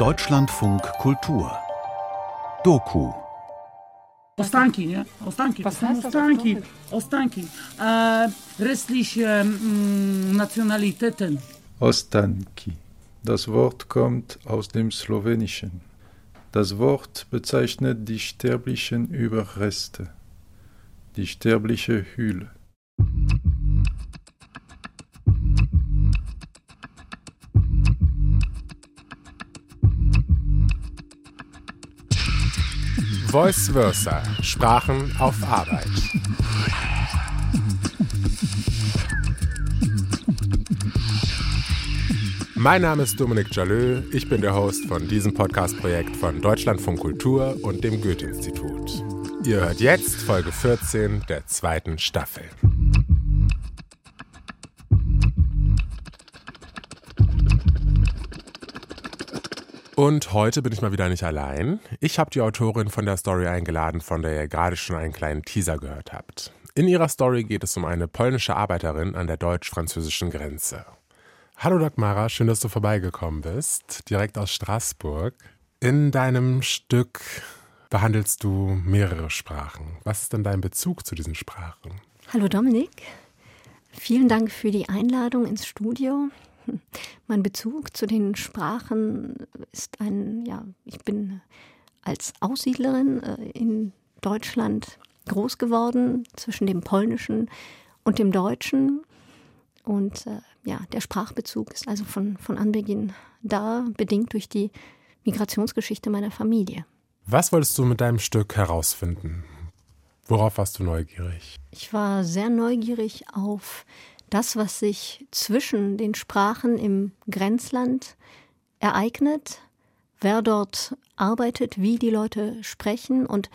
Deutschlandfunk Kultur Doku Ostanki, nie? Ostanki. Was heißt Ostanki. Ostanki. Äh, restliche mm, Nationalitäten. Ostanki. Das Wort kommt aus dem Slowenischen. Das Wort bezeichnet die sterblichen Überreste, die sterbliche Hülle. Voice Versa. Sprachen auf Arbeit. Mein Name ist Dominik Jalö. Ich bin der Host von diesem Podcast-Projekt von Deutschlandfunk Kultur und dem Goethe-Institut. Ihr hört jetzt Folge 14 der zweiten Staffel. Und heute bin ich mal wieder nicht allein. Ich habe die Autorin von der Story eingeladen, von der ihr gerade schon einen kleinen Teaser gehört habt. In ihrer Story geht es um eine polnische Arbeiterin an der deutsch-französischen Grenze. Hallo Dagmara, schön, dass du vorbeigekommen bist, direkt aus Straßburg. In deinem Stück behandelst du mehrere Sprachen. Was ist denn dein Bezug zu diesen Sprachen? Hallo Dominik, vielen Dank für die Einladung ins Studio. Mein Bezug zu den Sprachen ist ein, ja, ich bin als Aussiedlerin äh, in Deutschland groß geworden, zwischen dem Polnischen und dem Deutschen. Und äh, ja, der Sprachbezug ist also von, von Anbeginn da, bedingt durch die Migrationsgeschichte meiner Familie. Was wolltest du mit deinem Stück herausfinden? Worauf warst du neugierig? Ich war sehr neugierig auf das, was sich zwischen den Sprachen im Grenzland ereignet, wer dort arbeitet, wie die Leute sprechen und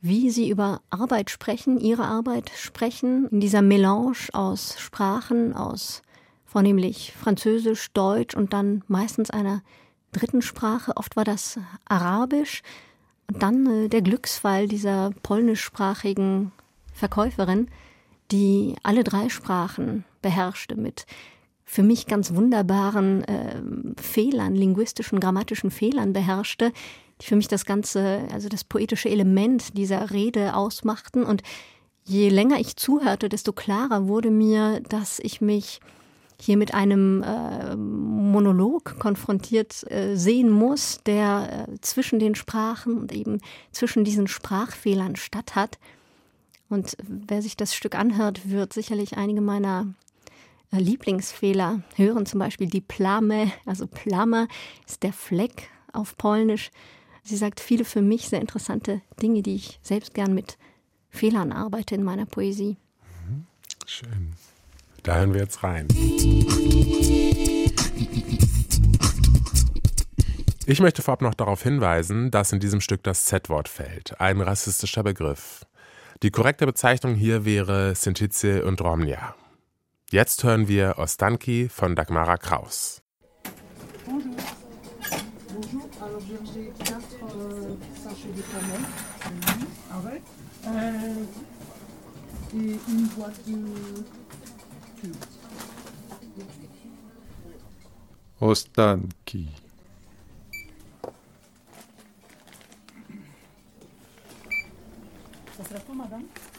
wie sie über Arbeit sprechen, ihre Arbeit sprechen, in dieser Melange aus Sprachen, aus vornehmlich Französisch, Deutsch und dann meistens einer dritten Sprache. Oft war das Arabisch. Und dann äh, der Glücksfall dieser polnischsprachigen Verkäuferin, die alle drei Sprachen beherrschte mit für mich ganz wunderbaren äh, Fehlern, linguistischen, grammatischen Fehlern beherrschte, die für mich das ganze, also das poetische Element dieser Rede ausmachten. Und je länger ich zuhörte, desto klarer wurde mir, dass ich mich hier mit einem äh, Monolog konfrontiert äh, sehen muss, der äh, zwischen den Sprachen und eben zwischen diesen Sprachfehlern statt hat. Und wer sich das Stück anhört, wird sicherlich einige meiner äh, Lieblingsfehler hören, zum Beispiel die Plame, also Plama ist der Fleck auf Polnisch. Sie sagt viele für mich sehr interessante Dinge, die ich selbst gern mit Fehlern arbeite in meiner Poesie. Mhm. Schön. Da hören wir jetzt rein. Ich möchte vorab noch darauf hinweisen, dass in diesem Stück das Z-Wort fällt, ein rassistischer Begriff. Die korrekte Bezeichnung hier wäre Sintice und Romnia. Jetzt hören wir Ostanki von Dagmara Kraus. Ostanki.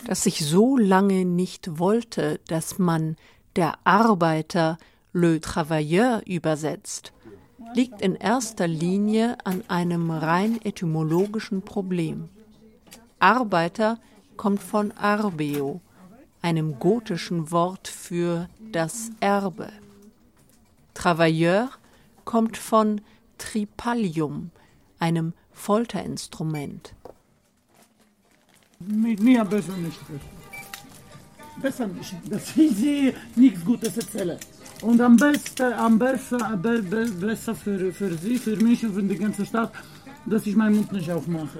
Dass ich so lange nicht wollte, dass man der Arbeiter le travailleur übersetzt, liegt in erster Linie an einem rein etymologischen Problem. Arbeiter kommt von arbeo, einem gotischen Wort für das Erbe. Travailleur kommt von Tripalium, einem Folterinstrument. Nicht. Besser nicht, dass ich sie nichts Gutes erzähle. Und am besten, am besten, be, be, besser für, für sie, für mich und für die ganze Stadt, dass ich meinen Mund nicht aufmache.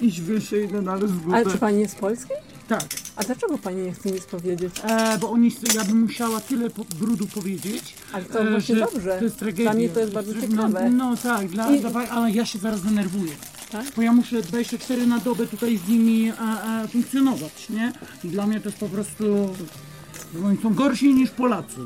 Ich wünsche Ihnen alles Gute. Ale czy pani jest polski? Tak, A dlaczego pani nie chce nic powiedzieć? e, bo oni, ja bym musiała tyle po, brudu powiedzieć. Ale to właśnie że dobrze. To jest tragedia. Dla mnie to jest bardzo no, ciekawe. No tak, dla, I- dawaj, ale ja się zaraz denerwuję. Tak? Bo ja muszę 24 na dobę tutaj z nimi a, a, funkcjonować, nie? I dla mnie to jest po prostu... Oni są gorsi niż Polacy.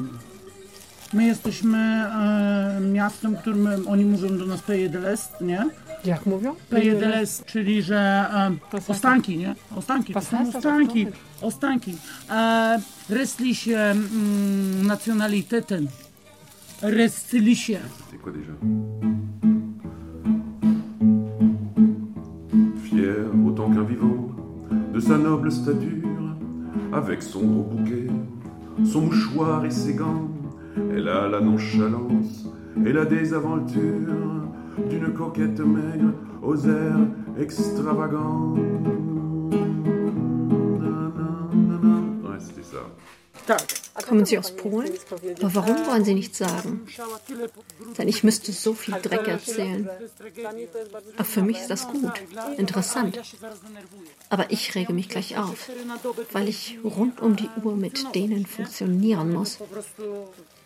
My jesteśmy, e, miastem, którym oni mówią do nas l'Est, nie? Jak mówią? L'Est, czyli że em, ostanki, nie? Ostanki, to są ostanki, ostanki. E, restliche mm, Nationalitäten, restliche. C'est Autant qu'un vivant de sa noble stature, avec son gros bouquet, son mouchoir et ses gants, elle a la nonchalance et la désaventure d'une coquette maigre aux airs extravagants. Kommen Sie aus Polen? Aber warum wollen Sie nichts sagen? Denn ich müsste so viel Dreck erzählen. Aber für mich ist das gut, interessant. Aber ich rege mich gleich auf, weil ich rund um die Uhr mit denen funktionieren muss.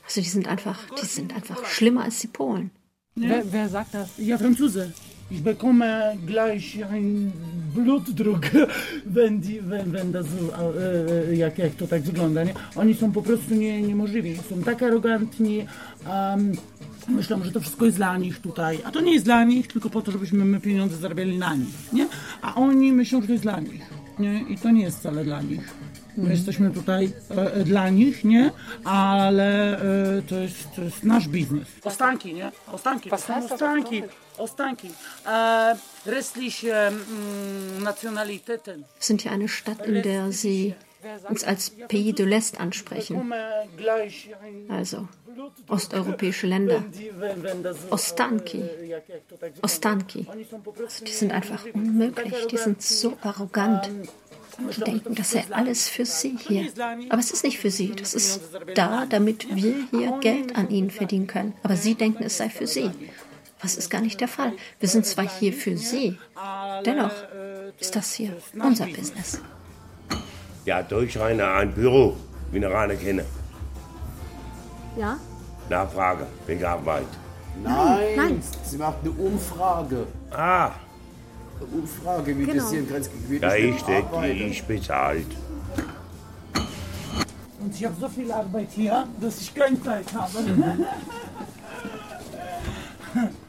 Also die sind einfach, die sind einfach schlimmer als die Polen. Wer, wer sagt das? Ja, Franzose. Ich bekomme gleich einen Blutdruck, wenn, die, wenn, wenn das e, e, jak, jak to tak wygląda. Nie? Oni są po prostu nie, niemożliwi. Są tak arogantni. Um, myślą, że to wszystko jest dla nich tutaj. A to nie jest dla nich, tylko po to, żebyśmy my pieniądze zarabiali na nich. Nie? A oni myślą, że to jest dla nich. Nie? I to nie jest wcale dla nich. My jesteśmy tutaj e, e, dla nich, nie? Ale e, to, jest, to jest nasz biznes. Ostanki, nie? Ostanki, to są Pasasa, ostanki. Ostanki. E, restliche mm, Nationalitäten. Sind ja eine Stadt, in der sie uns als Pays de l'Est ansprechen. Also osteuropäische Länder. Ostanki. Ostanki. Prostu Die sind einfach unmöglich. Die sind so arrogant. Die denken, das sei alles für sie hier. Aber es ist nicht für sie. Das ist da, damit wir hier Geld an ihnen verdienen können. Aber sie denken, es sei für sie. Was ist gar nicht der Fall. Wir sind zwar hier für sie, dennoch ist das hier unser Business. Ja, Durchreiner ein Büro, wie eine reine kenne. Ja? Nachfrage, wegen Arbeit. Nein, Nein. sie macht eine Umfrage. Ah, Umfrage, wie Genau. das hier in Grenzgebiet da ist. der, die ist bezahlt. Und ich habe so viel Arbeit hier, dass ich keine Zeit habe.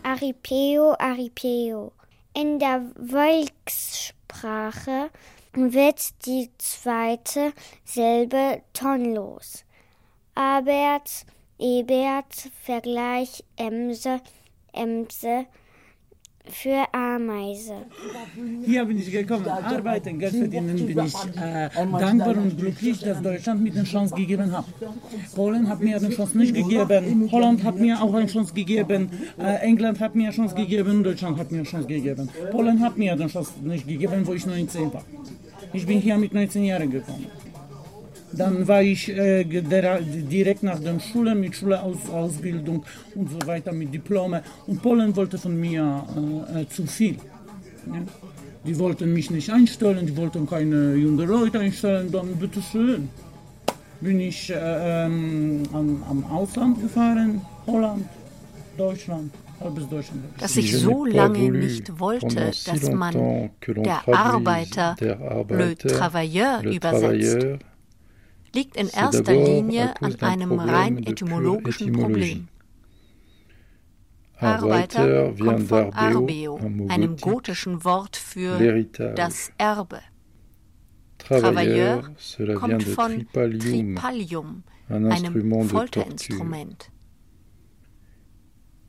Aripeo, Aripeo. In der Volkssprache wird die zweite Silbe tonlos. Abert, Ebert, Vergleich, Emse, Emse für Ameise. Hier bin ich gekommen, arbeiten, Geld verdienen, bin ich äh, dankbar und glücklich, dass Deutschland mir eine Chance gegeben hat. Polen hat mir eine Chance nicht gegeben, Holland hat mir auch eine Chance gegeben, äh, England hat mir eine Chance gegeben, Deutschland hat mir eine Chance gegeben. Polen hat mir eine Chance nicht gegeben, wo ich 19 war. Ich bin hier mit 19 Jahren gekommen. Dann war ich äh, direkt nach der Schule mit Schulausbildung und so weiter mit Diplome. Und Polen wollte von mir äh, äh, zu viel. Ja? Die wollten mich nicht einstellen, die wollten keine jungen Leute einstellen, dann bitteschön. Bin ich äh, ähm, am, am Ausland gefahren, Holland, Deutschland, halbes Deutschland. Dass ich so lange nicht wollte, dass man der Arbeiter der le Arbeiter, Travailleur le übersetzt, liegt in erster Linie an einem rein etymologischen. Problem. Arbeiter kommt von Arbeo, einem gotischen Wort für das Erbe. Travailleur, kommt von tripalium, einem. Folterinstrument.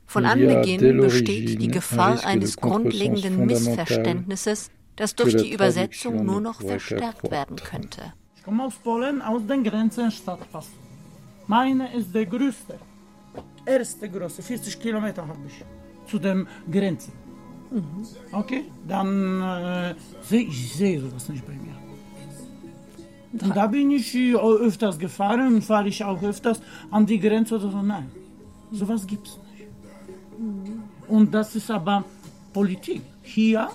Von Anbeginn besteht die Gefahr eines grundlegenden Missverständnisses, das durch die Übersetzung nur ne noch verstärkt werden könnte. Ich komme aus Polen, aus den Grenzen Stadtpass. Meine ist der größte, erste große, 40 Kilometer habe ich zu den Grenzen. Okay, dann äh, sehe ich sehe sowas nicht bei mir. Und da bin ich äh, öfters gefahren und fahre ich auch öfters an die Grenze oder so. Nein, sowas gibt es nicht. Und das ist aber Politik hier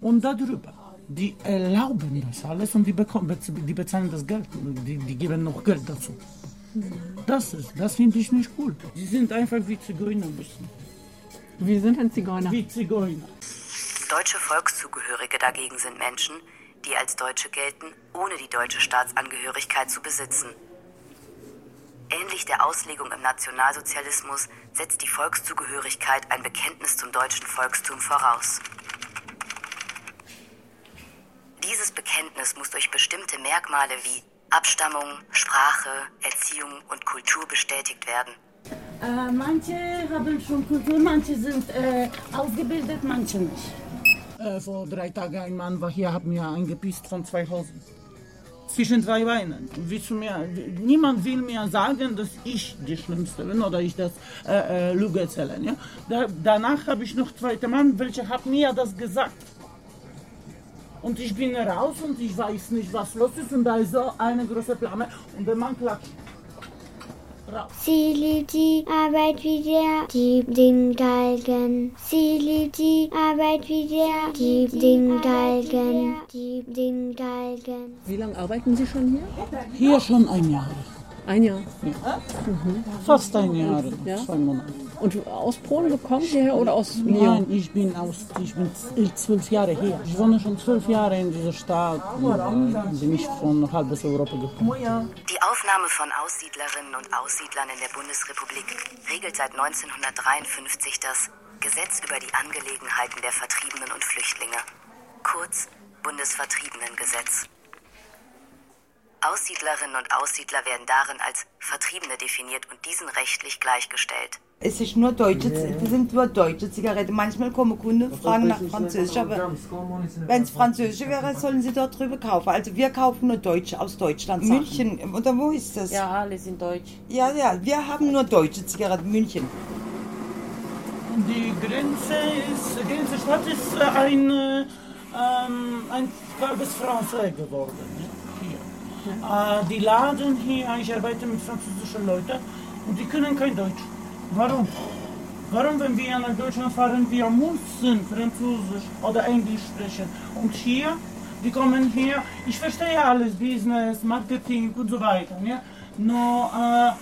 und darüber. Die erlauben das alles und die, bekommen, die bezahlen das Geld. Die, die geben noch Geld dazu. Das ist, das finde ich nicht cool. Sie sind einfach wie Zigeuner ein bisschen. Wie sind denn Zigeuner? Wie Zigeuner. Deutsche Volkszugehörige dagegen sind Menschen, die als Deutsche gelten, ohne die deutsche Staatsangehörigkeit zu besitzen. Ähnlich der Auslegung im Nationalsozialismus setzt die Volkszugehörigkeit ein Bekenntnis zum deutschen Volkstum voraus. Dieses Bekenntnis muss durch bestimmte Merkmale wie Abstammung, Sprache, Erziehung und Kultur bestätigt werden. Äh, manche haben schon Kultur, manche sind äh, ausgebildet, manche nicht. Äh, vor drei Tagen ein Mann war hier, hat mir eingepisst von zwei Hosen. Zwischen zwei Beinen. Willst du mir, niemand will mir sagen, dass ich die Schlimmste bin oder ich das äh, äh, Lüge erzähle. Ja? Da, danach habe ich noch zweite Mann, welcher hat mir das gesagt. Und ich bin raus und ich weiß nicht, was los ist. Und da ist so eine große Flamme und der Mann klatscht. Raus. Sie liebt die Arbeit wie der Dieb den Galgen. Sie liebt die Arbeit wie der Dieb den Galgen. Dieb den Galgen. Wie lange arbeiten Sie schon hier? Hier schon ein Jahr. Ein Jahr. Ja. Fast ein Jahr, Ja? zwei Monate. Und aus Polen gekommen hierher oder aus Nein, Lyon? ich bin aus, ich bin zwölf Jahre hier. Ich wohne schon zwölf Jahre in dieser Stadt. Und, äh, bin ich von halbes Europa gekommen. Die Aufnahme von Aussiedlerinnen und Aussiedlern in der Bundesrepublik regelt seit 1953 das Gesetz über die Angelegenheiten der Vertriebenen und Flüchtlinge, kurz Bundesvertriebenengesetz. Aussiedlerinnen und Aussiedler werden darin als Vertriebene definiert und diesen rechtlich gleichgestellt. Es ist nur deutsche, das sind nur deutsche Zigaretten. Manchmal kommen Kunden, fragen nach Französisch, aber wenn es Französisch wäre, sollen sie dort drüber kaufen. Also wir kaufen nur Deutsch aus Deutschland. München, oder wo ist das? Ja, alle sind deutsch. Ja, ja, wir haben nur deutsche Zigaretten, München. Und die Grenze ist, die Grenze Stadt ist äh, ein, äh, ähm, ein halbes Français geworden. Äh, die Laden hier, ich arbeite mit französischen Leuten und die können kein Deutsch. Warum? Warum, wenn wir nach Deutschland fahren, wir müssen Französisch oder Englisch sprechen. Und hier, die kommen hier, ich verstehe alles, Business, Marketing und so weiter. Ja? Nur, äh,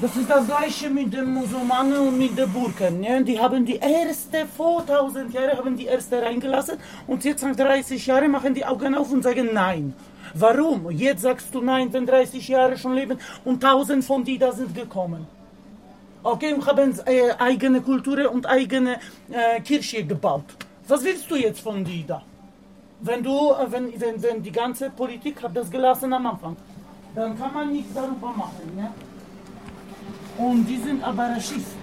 das ist das gleiche mit den Musulmanen und mit den Burken. Ja? Die haben die erste, vor 1000 Jahren haben die erste reingelassen und jetzt nach 30 Jahren machen die Augen auf und sagen Nein. Warum? Jetzt sagst du Nein, wenn 30 Jahre schon leben und 1000 von die da sind gekommen. Okay, und haben äh, eigene Kultur und eigene äh, Kirche gebaut. Was willst du jetzt von die da? Wenn du, äh, wenn, wenn, wenn die ganze Politik hat das gelassen am Anfang, dann kann man nichts darüber machen. Ja? Und die sind aber Raschist.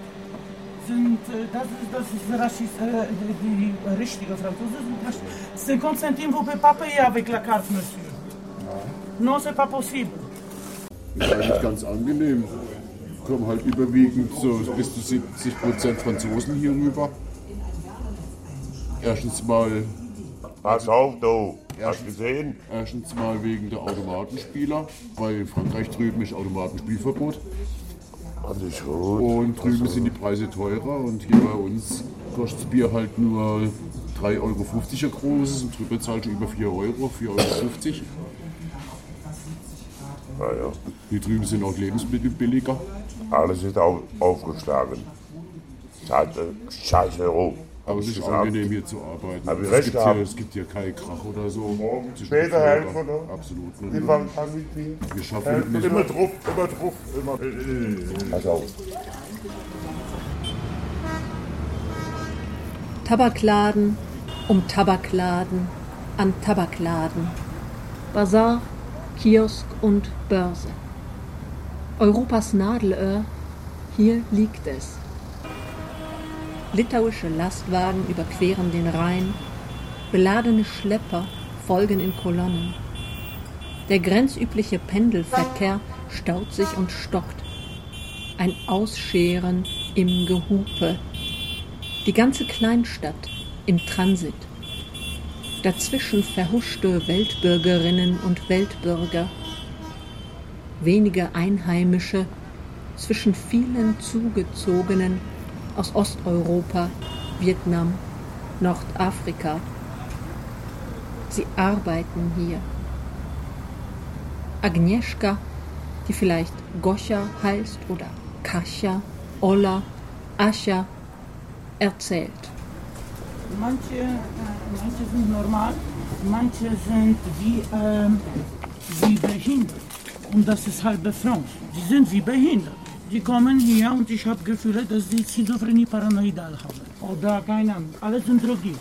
Sind, äh, das ist, das ist Raschist, äh, die, die richtige Franzose sind Raschist. Pas payer avec la carte, monsieur. Non, c'est pas possible. Ist eigentlich ganz angenehm. Kommen halt überwiegend so bis zu 70 Prozent Franzosen hier rüber. Erstens mal. Pass auf, du. Hast du gesehen? Erstens mal wegen der Automatenspieler, weil in Frankreich drüben ist Automatenspielverbot. Das ist gut. Und drüben sind die Preise teurer und hier bei uns kostet das Bier halt nur 3,50 Euro ein großes und drüber zahlst du über 4 Euro, 4,50 Euro. Naja. Hier drüben sind auch Lebensmittel billiger. Alles ist auf, aufgeschlagen. Halt, äh, Scheiße, oh. Aber es ist angenehm hier zu arbeiten. Hab ich es, recht gibt gehabt. hier, es gibt hier keinen Krach oder so. zwischen Später helfen, oder? Absolut. Die fangen an mit mir. Wir schaffen Helfen. Immer drauf, immer drauf, immer. Pass auf. Tabakladen um Tabakladen an Tabakladen. Bazar, Kiosk und Börse. Europas Nadelöhr, hier liegt es. Litauische Lastwagen überqueren den Rhein, beladene Schlepper folgen in Kolonnen. Der grenzübliche Pendelverkehr staut sich und stockt. Ein Ausscheren im Gehupe. Die ganze Kleinstadt im Transit. Dazwischen verhuschte Weltbürgerinnen und Weltbürger. Wenige Einheimische zwischen vielen Zugezogenen aus Osteuropa, Vietnam, Nordafrika. Sie arbeiten hier. Agnieszka, die vielleicht Goscha heißt oder Kasia, Ola, Ascha, erzählt. Manche, äh, manche sind normal, manche sind wie, ähm, wie behindert. Und das ist halbe France. Die sind wie behindert. Die kommen hier und ich habe Gefühle, dass sie Schizophrenie paranoidal haben. Oder keine Ahnung, alle sind drogiert.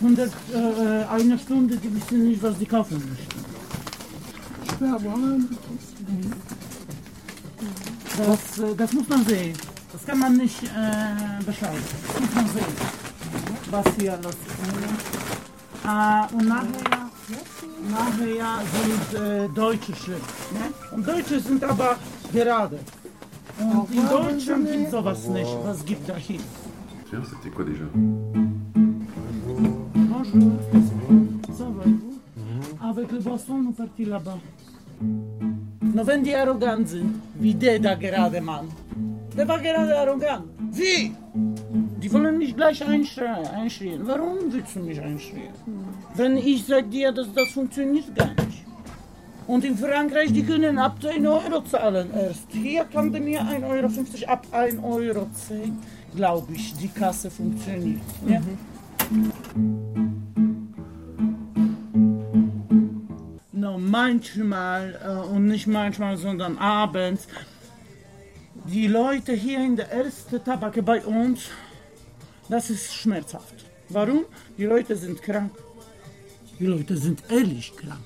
100, äh, eine Stunde, die wissen nicht, was sie kaufen möchten. Das, äh, das muss man sehen. Das kann man nicht äh, beschreiben. Das muss man sehen, was hier los ist. Äh, und nachher, nachher sind äh, deutsche Schrift. Ne? Und deutsche sind aber gerade. Und in Deutschland gibt sowas nicht. Was gibt da hier? Tiens, c'était quoi déjà Bonjour. Ça va, vous Avec le boisson, nous partis là-bas. Nur wenn die arrogant sind, wie der da gerade Mann. Der war gerade arrogant. Wie? Die wollen mich gleich einschreien. einschreien. Warum willst du mich einschreien? Wenn ich sag dir, dass das funktioniert gar nicht. Und in Frankreich, die können ab 1 Euro zahlen erst. Hier kann der mir 1,50 Euro ab 1,10 Euro, glaube ich, die Kasse funktioniert. Ja? No, manchmal, äh, und nicht manchmal, sondern abends, die Leute hier in der ersten Tabake bei uns, das ist schmerzhaft. Warum? Die Leute sind krank. Die Leute sind ehrlich krank.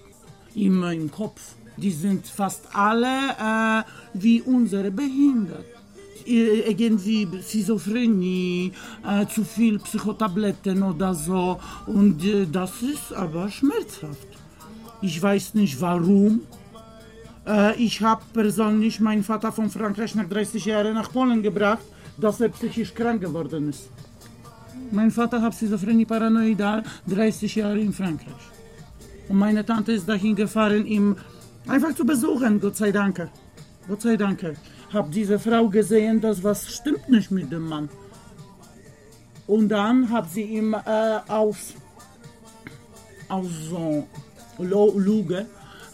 Immer im Kopf. Die sind fast alle äh, wie unsere behindert. Irgendwie Schizophrenie, äh, zu viel Psychotabletten oder so. Und äh, das ist aber schmerzhaft. Ich weiß nicht warum. Äh, ich habe persönlich meinen Vater von Frankreich nach 30 Jahren nach Polen gebracht, dass er psychisch krank geworden ist. Mein Vater hat Schizophrenie paranoidal 30 Jahre in Frankreich. Und meine Tante ist dahin gefahren, ihm einfach zu besuchen, Gott sei Dank. Gott sei Dank. Hab diese Frau gesehen, dass was stimmt nicht mit dem Mann. Und dann hat sie ihm äh, aus, aus so Lo-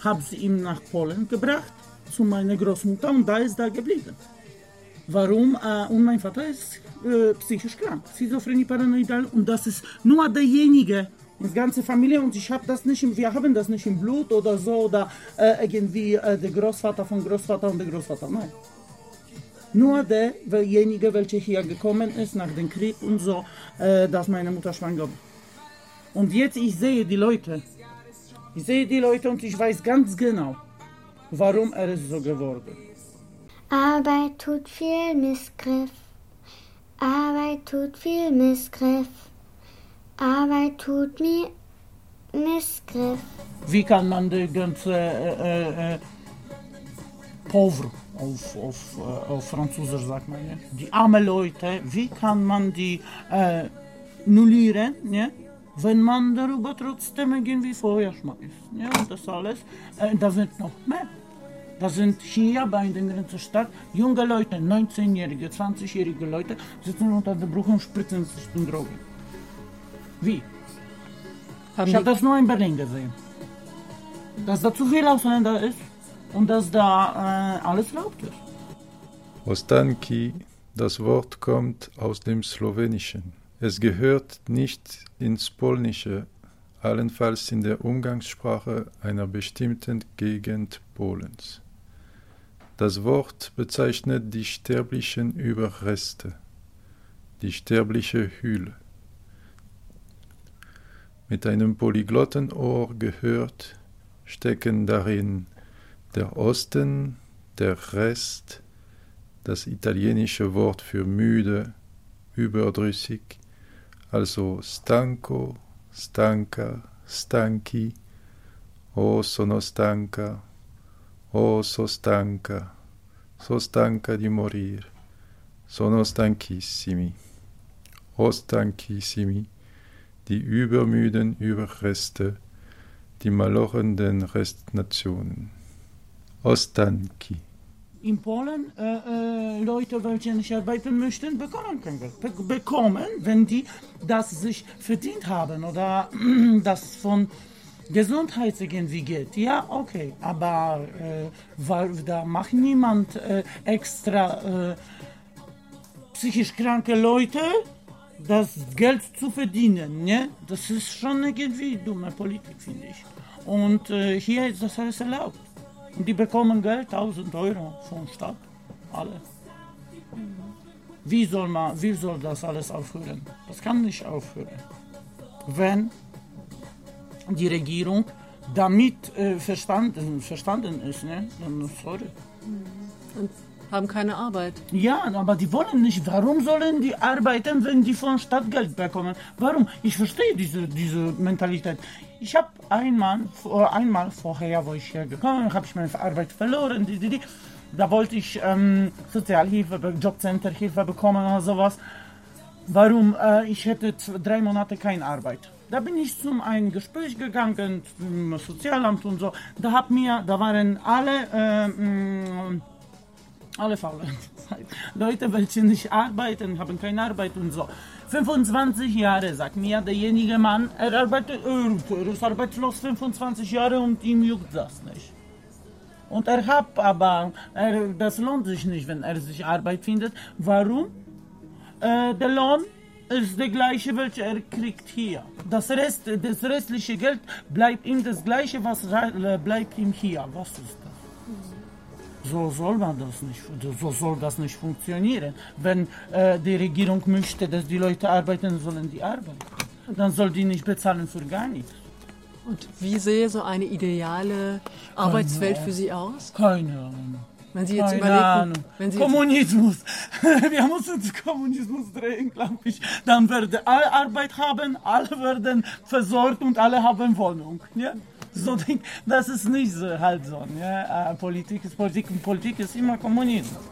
Lüge, hab sie ihm nach Polen gebracht, zu meiner Großmutter, und da ist er geblieben. Warum? Und mein Vater ist äh, psychisch krank, Schizophrenie paranoidal, und das ist nur derjenige, die ganze Familie, und ich habe das nicht, im, wir haben das nicht im Blut oder so, oder äh, irgendwie äh, der Großvater von Großvater und der Großvater, nein. Nur derjenige, welcher hier gekommen ist nach dem Krieg und so, äh, dass meine Mutter schwanger war. Und jetzt ich sehe die Leute, ich sehe die Leute und ich weiß ganz genau, warum er ist so geworden. Arbeit tut viel Missgriff. Arbeit tut viel Missgriff. Arbeit tut mir Missgriff. Wie kann man die ganze äh, äh, pauvre auf, auf, äh, auf Französisch sagt man, ja? die armen Leute, wie kann man die äh, nullieren, ja? Wenn man darüber trotzdem irgendwie Feuer schmeißt. Ja? Und das alles, äh, da wird noch mehr. Da sind hier bei den Grenzestadt junge Leute, 19-jährige, 20-jährige Leute, sitzen unter der Brücke und spritzen sich den Drogen. Wie? ich habe das nur in Berlin gesehen. Dass da zu viel Ausländer ist und dass da äh, alles erlaubt ist. Ostanki, das Wort kommt aus dem Slowenischen. Es gehört nicht ins Polnische, allenfalls in der Umgangssprache einer bestimmten Gegend Polens. Das Wort bezeichnet die sterblichen Überreste, die sterbliche Hülle. Mit einem polyglotten Ohr gehört, stecken darin der Osten, der Rest, das italienische Wort für müde, überdrüssig, also stanco, stanca, stanchi, o sono stanca, o so stanca, so stanca di morir, sono stanchissimi, o stanchissimi, die übermüden Überreste, die malochenden Restnationen. Ostanki. In Polen äh, Leute, welche nicht arbeiten möchten, bekommen kein Geld. Be bekommen, wenn die das sich verdient haben oder das von Gesundheit irgendwie geht. Ja, okay, aber äh, weil da macht niemand äh, extra äh, psychisch kranke Leute das Geld zu verdienen. Ne? Das ist schon irgendwie dumme Politik, finde ich. Und äh, hier ist das alles erlaubt. Und die bekommen Geld, 1000 Euro von Stadt. Alle. Wie soll, man, wie soll das alles aufhören? Das kann nicht aufhören. Wenn die Regierung damit äh, verstanden, verstanden ist, ne? dann sorry. Und haben keine Arbeit. Ja, aber die wollen nicht. Warum sollen die arbeiten, wenn die von Stadt Geld bekommen? Warum? Ich verstehe diese, diese Mentalität. Ich habe einmal, einmal vorher, wo ich hier gekommen bin, habe ich meine Arbeit verloren. Die, die, die. Da wollte ich ähm, Sozialhilfe, Jobcenterhilfe bekommen oder sowas. Warum? Äh, ich hätte drei Monate keine Arbeit. Da bin ich zum ein Gespräch gegangen zum Sozialamt und so. Da hat mir, da waren alle äh, alle faulen. Leute, welche nicht arbeiten, haben keine Arbeit und so. 25 Jahre, sagt mir derjenige Mann, er arbeitet, er, er ist arbeitslos 25 Jahre und ihm juckt das nicht. Und er hat aber, er, das lohnt sich nicht, wenn er sich Arbeit findet. Warum? Äh, der Lohn ist der gleiche, welcher er kriegt hier. Das, Rest, das restliche Geld bleibt ihm das gleiche, was re- bleibt ihm hier. Was ist das? So soll man das nicht, so soll das nicht funktionieren. Wenn äh, die Regierung möchte, dass die Leute arbeiten, sollen die arbeiten. Dann soll die nicht bezahlen für gar nichts. Und wie sehe so eine ideale Arbeitswelt für Sie aus? Keine Ahnung. Wenn Sie jetzt Keine überlegen, Ahnung. wenn Sie Kommunismus. Wir müssen zum Kommunismus drehen, glaube ich. Dann werden alle Arbeit haben, alle werden versorgt und alle haben Wohnung. Ja? So, denk- das ist nicht so, halt so. Ja? Äh, Politik ist Politik und Politik ist immer Kommunismus.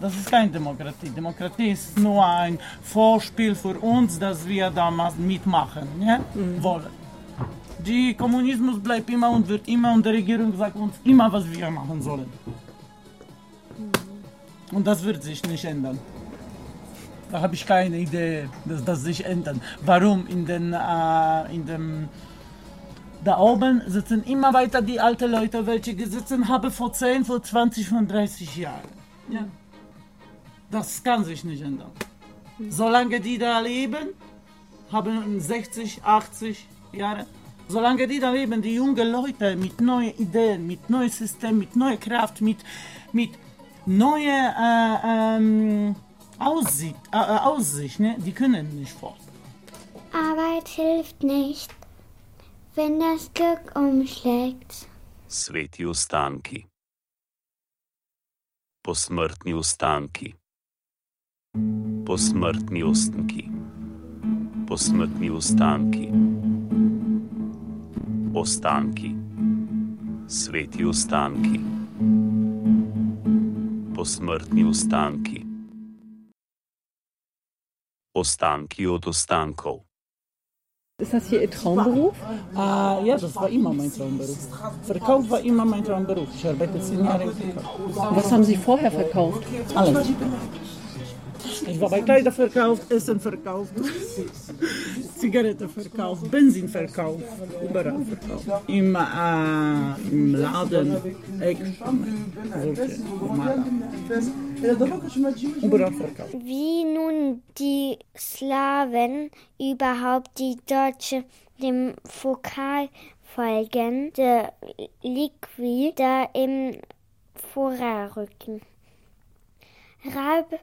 Das ist keine Demokratie. Demokratie ist nur ein Vorspiel für uns, dass wir da mal mitmachen ja? wollen. Die Kommunismus bleibt immer und wird immer und die Regierung sagt uns immer, was wir machen sollen. Und das wird sich nicht ändern. Da habe ich keine Idee, dass das sich ändert. Warum in den, äh, in dem, da oben sitzen immer weiter die alten Leute, welche gesessen haben vor 10, vor 20, vor 30 Jahren. Ja. Das kann sich nicht ändern. Solange die da leben, haben 60, 80 Jahre. Solange die da leben, die jungen Leute mit neuen Ideen, mit neuem System, mit neuer Kraft, mit, mit neuer äh, ähm, Aussicht, äh, äh, Aussicht ne? die können nicht fort. Arbeit hilft nicht, wenn das Glück umschlägt. Sveti ostanki. Posmrtni ostanki. Posmrtni ostanki. Posmrtni ostanki. Ostanki. Sveti ostanki. Posmrtni ostanki. Ostanki od ostankov. Ist das hier Ihr Traumberuf? Äh, ja, das war immer mein Traumberuf. Verkauf war immer mein Traumberuf. Ich arbeite zehn Jahre im Verkauf. Was haben Sie vorher verkauft? Alles. Ich war bei Kleider verkauft, Essen verkauft, Zigaretten verkauft, Benzin verkauft, überall verkauft. Im, äh, im Laden, Eck, solche. Überall verkauft. Wie nun die Slawen überhaupt die Deutsche dem Vokal folgen, der Liqui da im Vorrücken. Rab,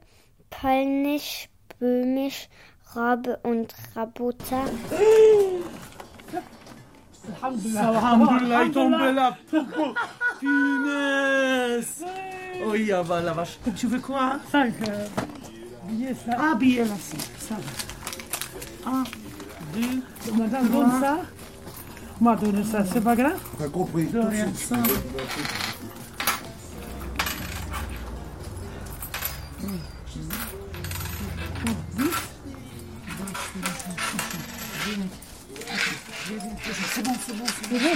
Polnisch, Böhmisch, Robbe und Rabuta. Alhamdulillah, Finesse. Oh, ya va la vache. Tu veux quoi 5. Ah, billet là, ça va. 1, 2, Madame donne ça. M'a donné ça, c'est pas grave. T'as compris.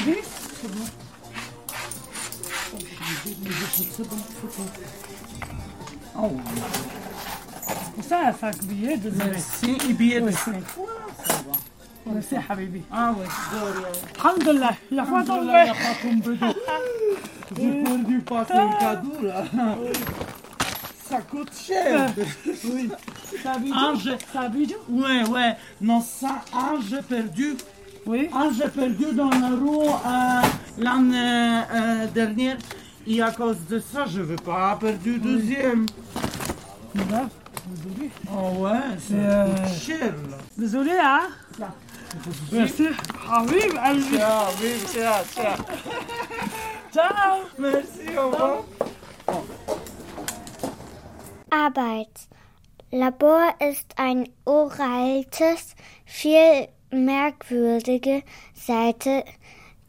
vu C'est bon. C'est bon, c'est bon. Oh. وساعة فاك بيد ميرسي بيد ميرسي حبيبي اه الحمد لله يا فاطمة يا فاطمة بدو J'ai perdu pas un cadeau là. Ça coûte cher. Oui. T'as vu? Ange. T'as vu? Ouais, ouais. Non, ça, Ange perdu oui. Un jeu perdu dans la rue euh, l'année euh, dernière. Et à cause de ça, je veux pas perdre du deuxième. Là, Oh ouais, c'est Euh, cher là. Désolé, hein Merci. Ah oui, allez. Ciao, vive, ciao, ciao. Ciao. Merci, au revoir. Arbeit. Labor ist ein uraltes, viel merkwürdige Seite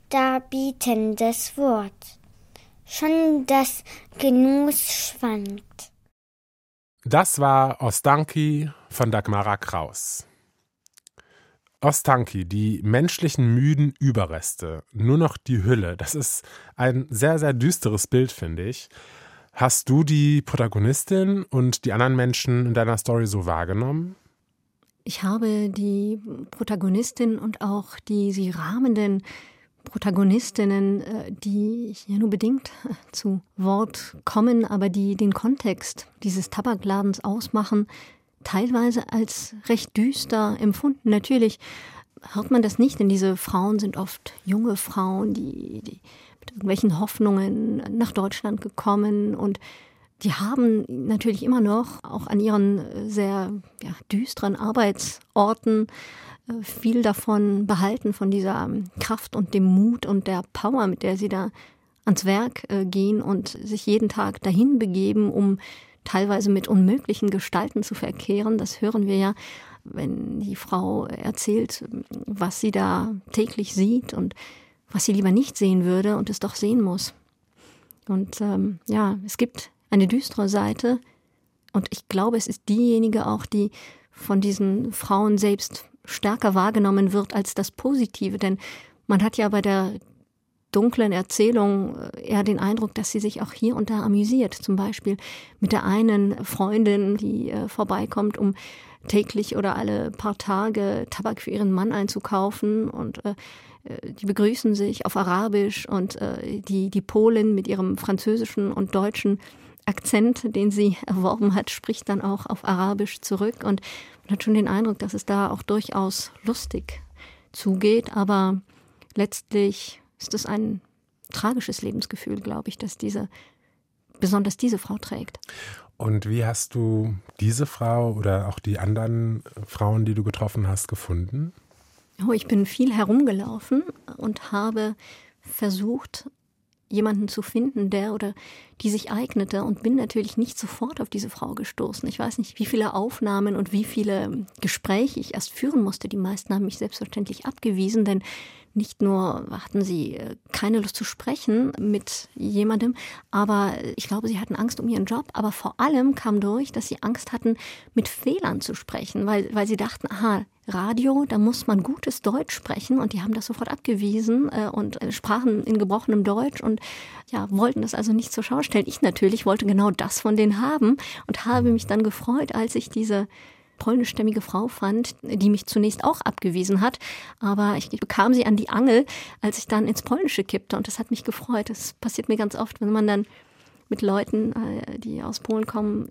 darbietendes Wort. Schon das Genuss schwankt. Das war Ostanki von Dagmara Kraus. Ostanki, die menschlichen müden Überreste, nur noch die Hülle. Das ist ein sehr, sehr düsteres Bild, finde ich. Hast du die Protagonistin und die anderen Menschen in deiner Story so wahrgenommen? Ich habe die Protagonistin und auch die sie rahmenden Protagonistinnen, äh, die hier nur bedingt zu Wort kommen, aber die den Kontext dieses Tabakladens ausmachen, teilweise als recht düster empfunden. Natürlich hört man das nicht, denn diese Frauen sind oft junge Frauen, die, die mit irgendwelchen Hoffnungen nach Deutschland gekommen und die haben natürlich immer noch auch an ihren äh, sehr ja, düsteren Arbeitsorten äh, viel davon behalten, von dieser ähm, Kraft und dem Mut und der Power, mit der sie da ans Werk äh, gehen und sich jeden Tag dahin begeben, um teilweise mit unmöglichen Gestalten zu verkehren. Das hören wir ja, wenn die Frau erzählt, was sie da täglich sieht und was sie lieber nicht sehen würde und es doch sehen muss. Und ähm, ja, es gibt eine düstere Seite. Und ich glaube, es ist diejenige auch, die von diesen Frauen selbst stärker wahrgenommen wird als das Positive, denn man hat ja bei der dunklen Erzählung äh, eher den Eindruck, dass sie sich auch hier und da amüsiert. Zum Beispiel mit der einen Freundin, die äh, vorbeikommt, um täglich oder alle paar Tage Tabak für ihren Mann einzukaufen. Und äh, äh, die begrüßen sich auf Arabisch. Und äh, die, die Polin mit ihrem französischen und deutschen Akzent, den sie erworben hat, spricht dann auch auf Arabisch zurück und man hat schon den Eindruck, dass es da auch durchaus lustig zugeht, aber letztlich ist es ein tragisches Lebensgefühl, glaube ich, dass diese, besonders diese Frau trägt. Und wie hast du diese Frau oder auch die anderen Frauen, die du getroffen hast, gefunden? Oh, ich bin viel herumgelaufen und habe versucht, jemanden zu finden, der oder die sich eignete und bin natürlich nicht sofort auf diese Frau gestoßen. Ich weiß nicht, wie viele Aufnahmen und wie viele Gespräche ich erst führen musste. Die meisten haben mich selbstverständlich abgewiesen, denn nicht nur hatten sie äh, keine Lust zu sprechen mit jemandem, aber ich glaube, sie hatten Angst um ihren Job. Aber vor allem kam durch, dass sie Angst hatten, mit Fehlern zu sprechen, weil, weil sie dachten, aha, Radio, da muss man gutes Deutsch sprechen und die haben das sofort abgewiesen äh, und äh, sprachen in gebrochenem Deutsch und ja, wollten das also nicht zur Schau stellen. Ich natürlich wollte genau das von denen haben und habe mich dann gefreut, als ich diese polnischstämmige Frau fand, die mich zunächst auch abgewiesen hat, aber ich bekam sie an die Angel, als ich dann ins Polnische kippte und das hat mich gefreut. Das passiert mir ganz oft, wenn man dann mit Leuten, äh, die aus Polen kommen,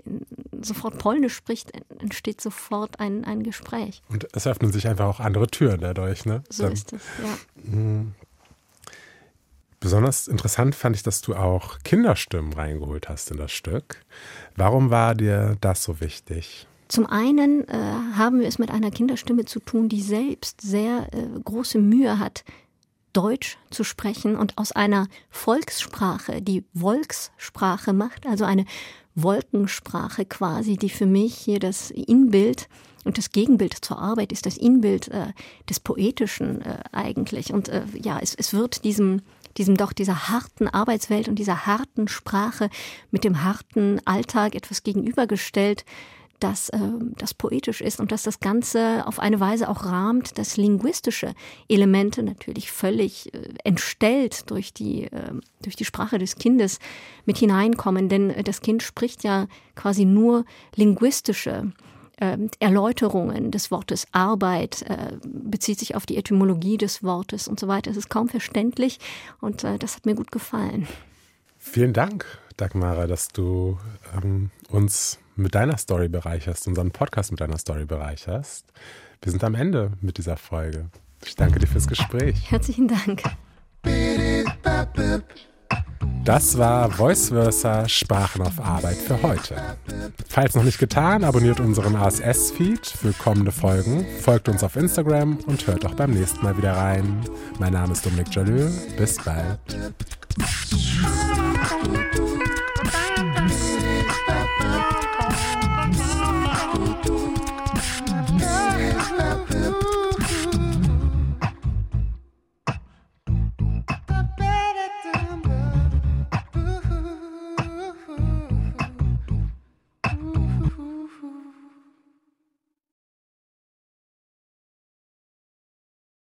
sofort Polnisch spricht, entsteht sofort ein, ein Gespräch. Und es öffnen sich einfach auch andere Türen dadurch, ne? So Dann- ist es, ja. Mhm. Besonders interessant fand ich, dass du auch Kinderstimmen reingeholt hast in das Stück. Warum war dir das so wichtig? Zum einen äh, haben wir es mit einer Kinderstimme zu tun, die selbst sehr äh, große Mühe hat, Deutsch zu sprechen und aus einer Volkssprache die Volkssprache macht, also eine Wolkensprache quasi, die für mich hier das Inbild und das Gegenbild zur Arbeit ist, das Inbild äh, des Poetischen äh, eigentlich. Und äh, ja, es, es wird diesem, diesem doch dieser harten Arbeitswelt und dieser harten Sprache mit dem harten Alltag etwas gegenübergestellt, dass äh, das poetisch ist und dass das Ganze auf eine Weise auch rahmt, dass linguistische Elemente natürlich völlig äh, entstellt durch die, äh, durch die Sprache des Kindes mit hineinkommen. Denn äh, das Kind spricht ja quasi nur linguistische ähm, Erläuterungen des Wortes Arbeit, äh, bezieht sich auf die Etymologie des Wortes und so weiter. Es ist kaum verständlich und das hat mir gut gefallen. Vielen Dank, Dagmara, dass du ähm, uns mit deiner Story bereicherst, unseren Podcast mit deiner Story bereicherst. Wir sind am Ende mit dieser Folge. Ich danke dir fürs Gespräch. Herzlichen Dank. Das war Voice Versa Sprachen auf Arbeit für heute. Falls noch nicht getan, abonniert unseren ASS-Feed für kommende Folgen, folgt uns auf Instagram und hört auch beim nächsten Mal wieder rein. Mein Name ist Dominik Jalö. Bis bald.